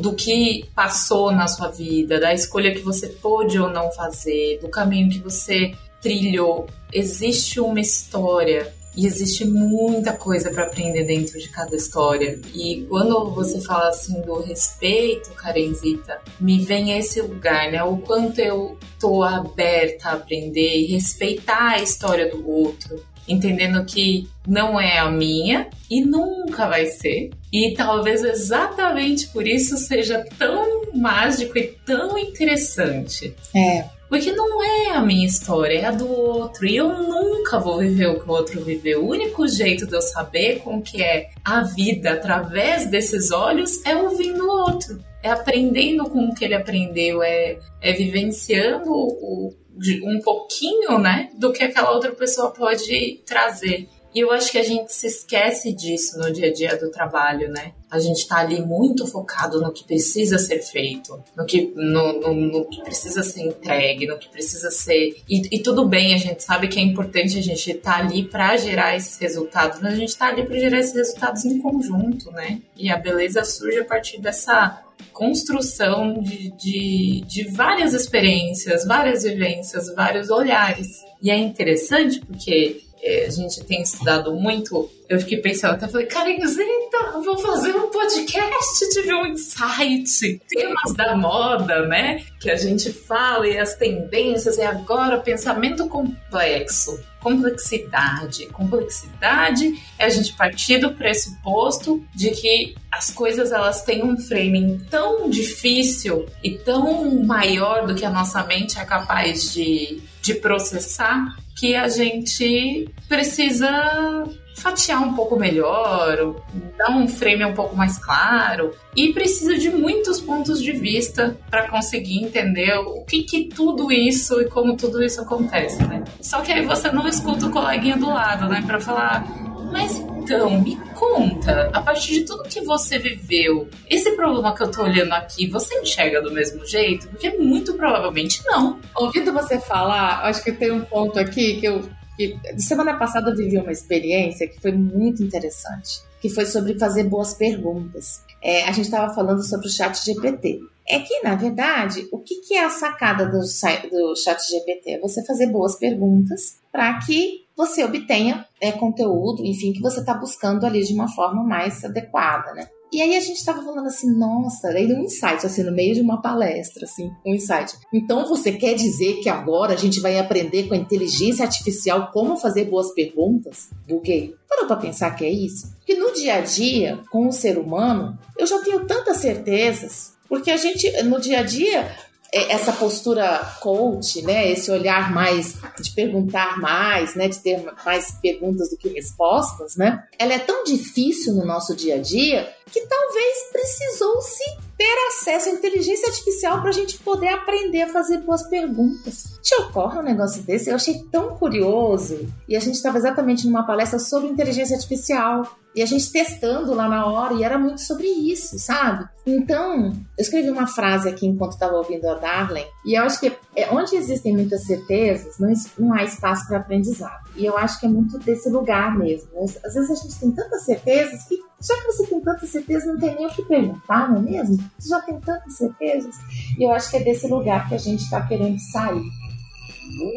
do que passou na sua vida, da escolha que você pôde ou não fazer, do caminho que você trilhou, existe uma história e existe muita coisa para aprender dentro de cada história. E quando você fala assim do respeito, Karenzita, me vem esse lugar, né? O quanto eu tô aberta a aprender e respeitar a história do outro, entendendo que não é a minha e nunca vai ser. E talvez exatamente por isso seja tão mágico e tão interessante. É. Porque não é a minha história, é a do outro. E eu nunca vou viver o que o outro viveu. O único jeito de eu saber como que é a vida através desses olhos é ouvindo o outro. É aprendendo com o que ele aprendeu, é, é vivenciando o, um pouquinho, né, do que aquela outra pessoa pode trazer. E eu acho que a gente se esquece disso no dia a dia do trabalho, né? A gente tá ali muito focado no que precisa ser feito, no que, no, no, no que precisa ser entregue, no que precisa ser. E, e, tudo bem, a gente sabe que é importante a gente estar tá ali para gerar esses resultados, mas a gente tá ali para gerar esses resultados em conjunto, né? E a beleza surge a partir dessa construção de, de, de várias experiências, várias vivências, vários olhares. E é interessante porque a gente tem estudado muito, eu fiquei pensando, até falei, Karenzinha, vou fazer um podcast, tive um insight, temas da moda, né? Que a gente fala e as tendências, e agora pensamento complexo. complexidade. Complexidade é a gente partir do pressuposto de que as coisas elas têm um framing tão difícil e tão maior do que a nossa mente é capaz de, de processar que a gente precisa fatiar um pouco melhor, dar um frame um pouco mais claro e precisa de muitos pontos de vista para conseguir entender o que, que tudo isso e como tudo isso acontece, né? Só que aí você não escuta o coleguinha do lado, né, para falar, mas então, me conta, a partir de tudo que você viveu, esse problema que eu tô olhando aqui, você enxerga do mesmo jeito? Porque muito provavelmente não. Ouvindo você falar, acho que tem um ponto aqui que eu que semana passada eu vivi uma experiência que foi muito interessante, que foi sobre fazer boas perguntas. É, a gente estava falando sobre o chat GPT. É que, na verdade, o que, que é a sacada do, do chat GPT? É você fazer boas perguntas para que você obtenha é, conteúdo, enfim, que você está buscando ali de uma forma mais adequada, né? E aí a gente estava falando assim, nossa, aí um insight, assim, no meio de uma palestra, assim, um insight. Então você quer dizer que agora a gente vai aprender com a inteligência artificial como fazer boas perguntas? Buguei. Parou para pensar que é isso? Porque no dia a dia, com o ser humano, eu já tenho tantas certezas. Porque a gente, no dia a dia, essa postura coach, né, esse olhar mais de perguntar mais, né, de ter mais perguntas do que respostas, né, ela é tão difícil no nosso dia a dia que talvez precisou-se ter acesso à inteligência artificial para a gente poder aprender a fazer boas perguntas. Te ocorre um negócio desse? Eu achei tão curioso. E a gente estava exatamente numa palestra sobre inteligência artificial. E a gente testando lá na hora, e era muito sobre isso, sabe? Então, eu escrevi uma frase aqui enquanto estava ouvindo a Darlene, e eu acho que é, onde existem muitas certezas, não, não há espaço para aprendizado. E eu acho que é muito desse lugar mesmo. Às vezes a gente tem tantas certezas que, já que você tem tantas certezas, não tem nem o que perguntar, não é mesmo? Você já tem tantas certezas. E eu acho que é desse lugar que a gente está querendo sair.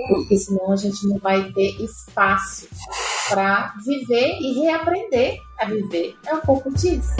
Porque senão a gente não vai ter espaço para viver e reaprender a viver. É um pouco disso.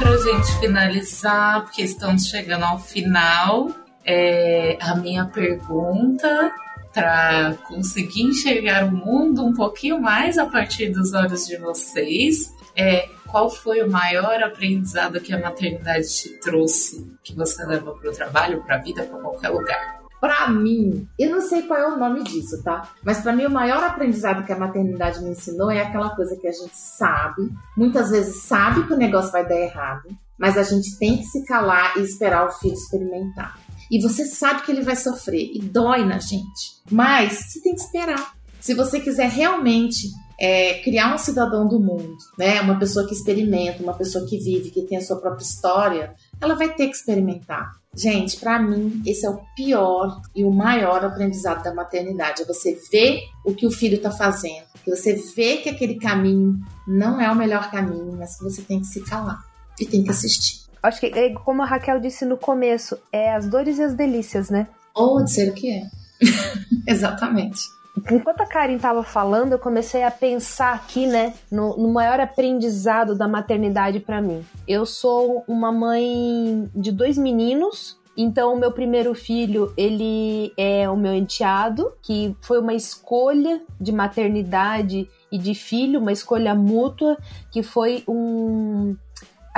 Para gente finalizar, porque estamos chegando ao final, é, a minha pergunta para conseguir enxergar o mundo um pouquinho mais a partir dos olhos de vocês é qual foi o maior aprendizado que a maternidade te trouxe, que você leva para o trabalho, para a vida, para qualquer lugar? Para mim, eu não sei qual é o nome disso, tá? Mas para mim o maior aprendizado que a maternidade me ensinou é aquela coisa que a gente sabe, muitas vezes sabe que o negócio vai dar errado, mas a gente tem que se calar e esperar o filho experimentar. E você sabe que ele vai sofrer e dói na gente, mas você tem que esperar. Se você quiser realmente é, criar um cidadão do mundo, né? Uma pessoa que experimenta, uma pessoa que vive, que tem a sua própria história, ela vai ter que experimentar. Gente, para mim, esse é o pior e o maior aprendizado da maternidade. É você ver o que o filho está fazendo. Você vê que aquele caminho não é o melhor caminho, mas que você tem que se calar e tem que assistir. Acho que, é como a Raquel disse no começo, é as dores e as delícias, né? Ou dizer o que é. *laughs* Exatamente. Enquanto a Karen estava falando, eu comecei a pensar aqui, né, no, no maior aprendizado da maternidade para mim. Eu sou uma mãe de dois meninos, então, o meu primeiro filho, ele é o meu enteado, que foi uma escolha de maternidade e de filho, uma escolha mútua, que foi um.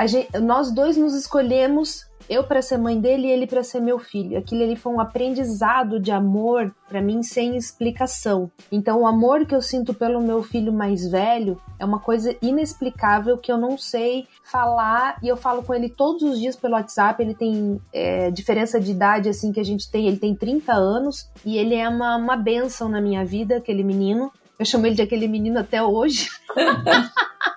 Gente, nós dois nos escolhemos eu para ser mãe dele e ele para ser meu filho. Aquilo ali foi um aprendizado de amor para mim sem explicação. Então, o amor que eu sinto pelo meu filho mais velho é uma coisa inexplicável que eu não sei falar e eu falo com ele todos os dias pelo WhatsApp. Ele tem é, diferença de idade assim que a gente tem. Ele tem 30 anos e ele é uma, uma benção na minha vida, aquele menino. Eu chamo ele de aquele menino até hoje. *laughs*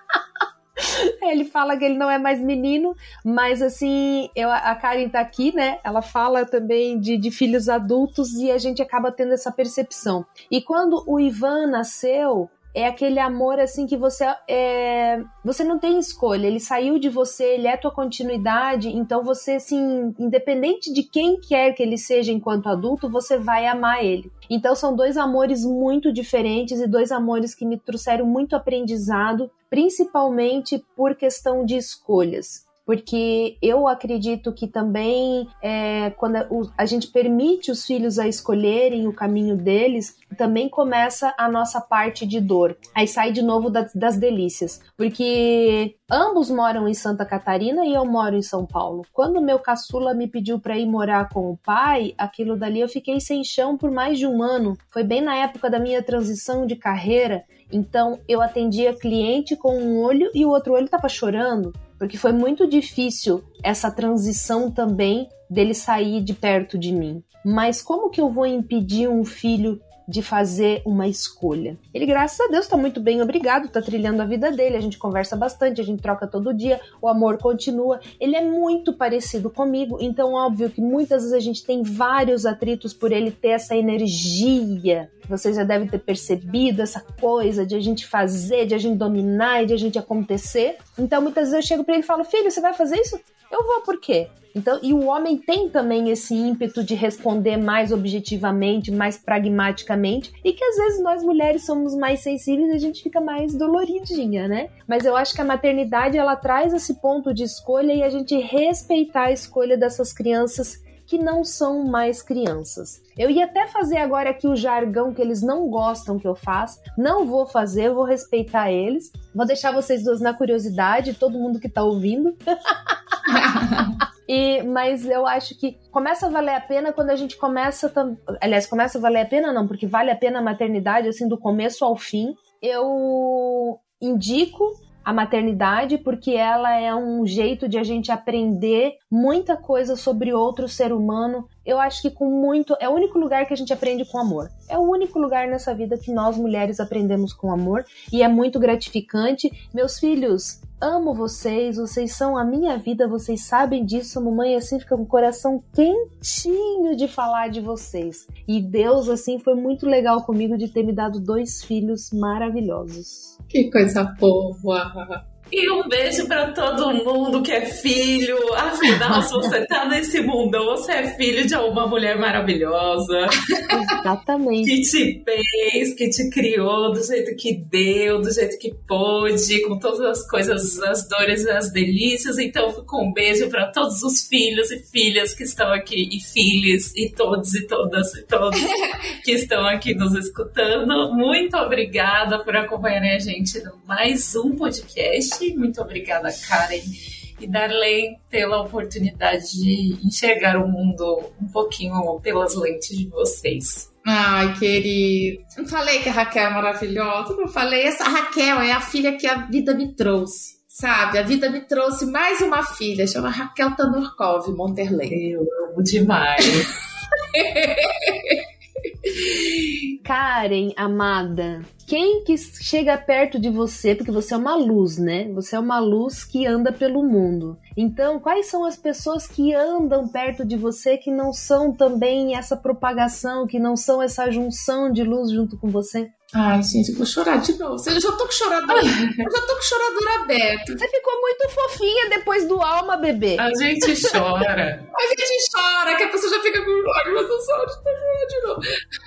*laughs* ele fala que ele não é mais menino, mas assim, eu, a Karen tá aqui, né? Ela fala também de, de filhos adultos e a gente acaba tendo essa percepção. E quando o Ivan nasceu, é aquele amor assim que você é, você não tem escolha, ele saiu de você, ele é tua continuidade, então você assim, independente de quem quer que ele seja enquanto adulto, você vai amar ele. Então são dois amores muito diferentes e dois amores que me trouxeram muito aprendizado, principalmente por questão de escolhas porque eu acredito que também é, quando a gente permite os filhos a escolherem o caminho deles, também começa a nossa parte de dor. Aí sai de novo das, das delícias, porque ambos moram em Santa Catarina e eu moro em São Paulo. Quando meu caçula me pediu para ir morar com o pai, aquilo dali eu fiquei sem chão por mais de um ano. Foi bem na época da minha transição de carreira. Então eu atendia cliente com um olho e o outro olho estava chorando porque foi muito difícil essa transição também dele sair de perto de mim. Mas como que eu vou impedir um filho de fazer uma escolha. Ele, graças a Deus, está muito bem, obrigado, está trilhando a vida dele, a gente conversa bastante, a gente troca todo dia, o amor continua. Ele é muito parecido comigo, então óbvio que muitas vezes a gente tem vários atritos por ele ter essa energia. Vocês já devem ter percebido essa coisa de a gente fazer, de a gente dominar e de a gente acontecer. Então muitas vezes eu chego para ele e falo: "Filho, você vai fazer isso?" Eu vou por quê? Então, e o homem tem também esse ímpeto de responder mais objetivamente, mais pragmaticamente, e que às vezes nós mulheres somos mais sensíveis e a gente fica mais doloridinha, né? Mas eu acho que a maternidade ela traz esse ponto de escolha e a gente respeitar a escolha dessas crianças que não são mais crianças. Eu ia até fazer agora aqui o jargão que eles não gostam que eu faça. Não vou fazer, vou respeitar eles. Vou deixar vocês duas na curiosidade, todo mundo que tá ouvindo. *laughs* E, mas eu acho que começa a valer a pena quando a gente começa. Aliás, começa a valer a pena, não, porque vale a pena a maternidade, assim, do começo ao fim. Eu indico a maternidade, porque ela é um jeito de a gente aprender muita coisa sobre outro ser humano. Eu acho que com muito. É o único lugar que a gente aprende com amor. É o único lugar nessa vida que nós mulheres aprendemos com amor e é muito gratificante. Meus filhos, amo vocês, vocês são a minha vida, vocês sabem disso. Mamãe assim fica com o coração quentinho de falar de vocês. E Deus assim foi muito legal comigo de ter me dado dois filhos maravilhosos. Que coisa boa! E um beijo para todo mundo que é filho. Afinal, se você tá nesse mundão, você é filho de uma mulher maravilhosa. Exatamente. Que te fez, que te criou do jeito que deu, do jeito que pôde, com todas as coisas, as dores e as delícias. Então, fico um beijo para todos os filhos e filhas que estão aqui, e filhos, e todos e todas e todos *laughs* que estão aqui nos escutando. Muito obrigada por acompanharem a gente no mais um podcast muito obrigada, Karen e Darlene pela oportunidade de enxergar o mundo um pouquinho pelas lentes de vocês. Ai, querido. Não falei que a Raquel é maravilhosa, não falei. Essa Raquel é a filha que a vida me trouxe. Sabe, a vida me trouxe mais uma filha, chama Raquel Tanurkov Monterley. Eu amo demais. *laughs* *laughs* Karen, amada, quem que chega perto de você, porque você é uma luz, né? Você é uma luz que anda pelo mundo. Então, quais são as pessoas que andam perto de você que não são também essa propagação, que não são essa junção de luz junto com você? Ai, gente, eu vou chorar de novo. Eu já tô com chorador, eu já tô com chorador aberto. Você ficou muito fofinha depois do alma, bebê. A gente *laughs* chora. a gente chora, que a pessoa já fica com lágrimas nos olhos pra chorar de novo.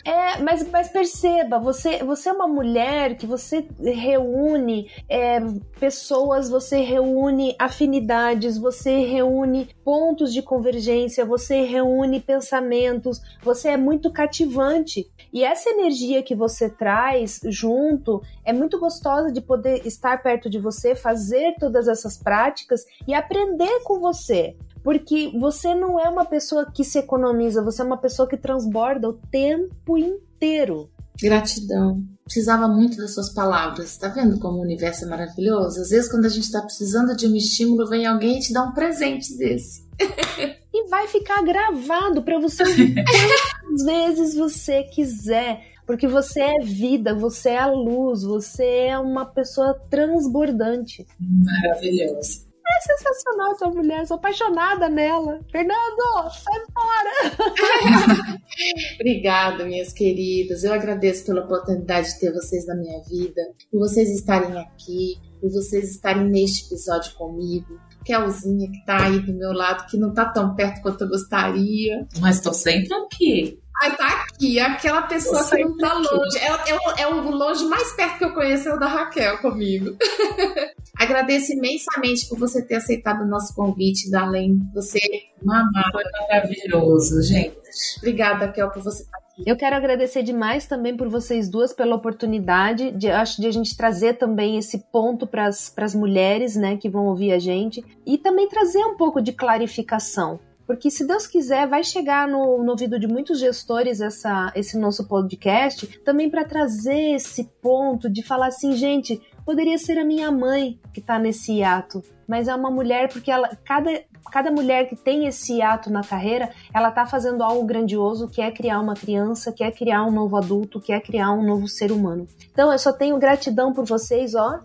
É, mas, mas perceba, você, você é uma mulher que você reúne é, pessoas, você reúne afinidades, você reúne pontos de convergência, você reúne pensamentos, você é muito cativante. E essa energia que você traz junto é muito gostosa de poder estar perto de você, fazer todas essas práticas e aprender com você. Porque você não é uma pessoa que se economiza, você é uma pessoa que transborda o tempo inteiro. Gratidão. Precisava muito das suas palavras. Tá vendo como o universo é maravilhoso? Às vezes, quando a gente tá precisando de um estímulo, vem alguém e te dá um presente desse. *laughs* e vai ficar gravado para você quantas vezes você quiser. Porque você é vida, você é a luz, você é uma pessoa transbordante. Maravilhoso. É sensacional essa mulher, sou apaixonada nela. Fernando, sai fora! *laughs* Obrigada, minhas queridas. Eu agradeço pela oportunidade de ter vocês na minha vida, por vocês estarem aqui, por vocês estarem neste episódio comigo. Kelzinha, que tá aí do meu lado, que não tá tão perto quanto eu gostaria. Mas tô sempre aqui. Ai, tá aqui, aquela pessoa que não tá longe. É, é, o, é o longe mais perto que eu conheço é o da Raquel comigo. *laughs* Agradeço imensamente por você ter aceitado o nosso convite, Darlene. Você Mamá, foi maravilhoso, gente. Obrigada, Raquel, por você estar aqui. Eu quero agradecer demais também por vocês duas pela oportunidade de acho de a gente trazer também esse ponto para as mulheres, né, que vão ouvir a gente e também trazer um pouco de clarificação. Porque se Deus quiser, vai chegar no, no ouvido de muitos gestores essa, esse nosso podcast também para trazer esse ponto de falar assim, gente, poderia ser a minha mãe que está nesse ato, mas é uma mulher porque ela, cada, cada mulher que tem esse ato na carreira, ela está fazendo algo grandioso, que é criar uma criança, que é criar um novo adulto, que é criar um novo ser humano. Então eu só tenho gratidão por vocês, ó.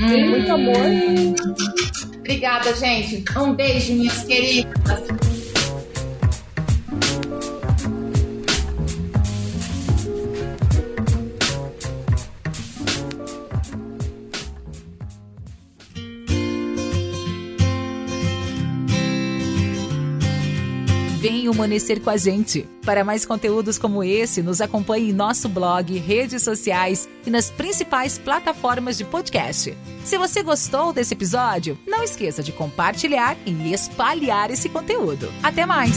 Hum. Muito amor. Obrigada, gente. Um beijo, minhas queridas. Vem humanecer com a gente. Para mais conteúdos como esse, nos acompanhe em nosso blog, redes sociais e nas principais plataformas de podcast. Se você gostou desse episódio, não esqueça de compartilhar e espalhar esse conteúdo. Até mais!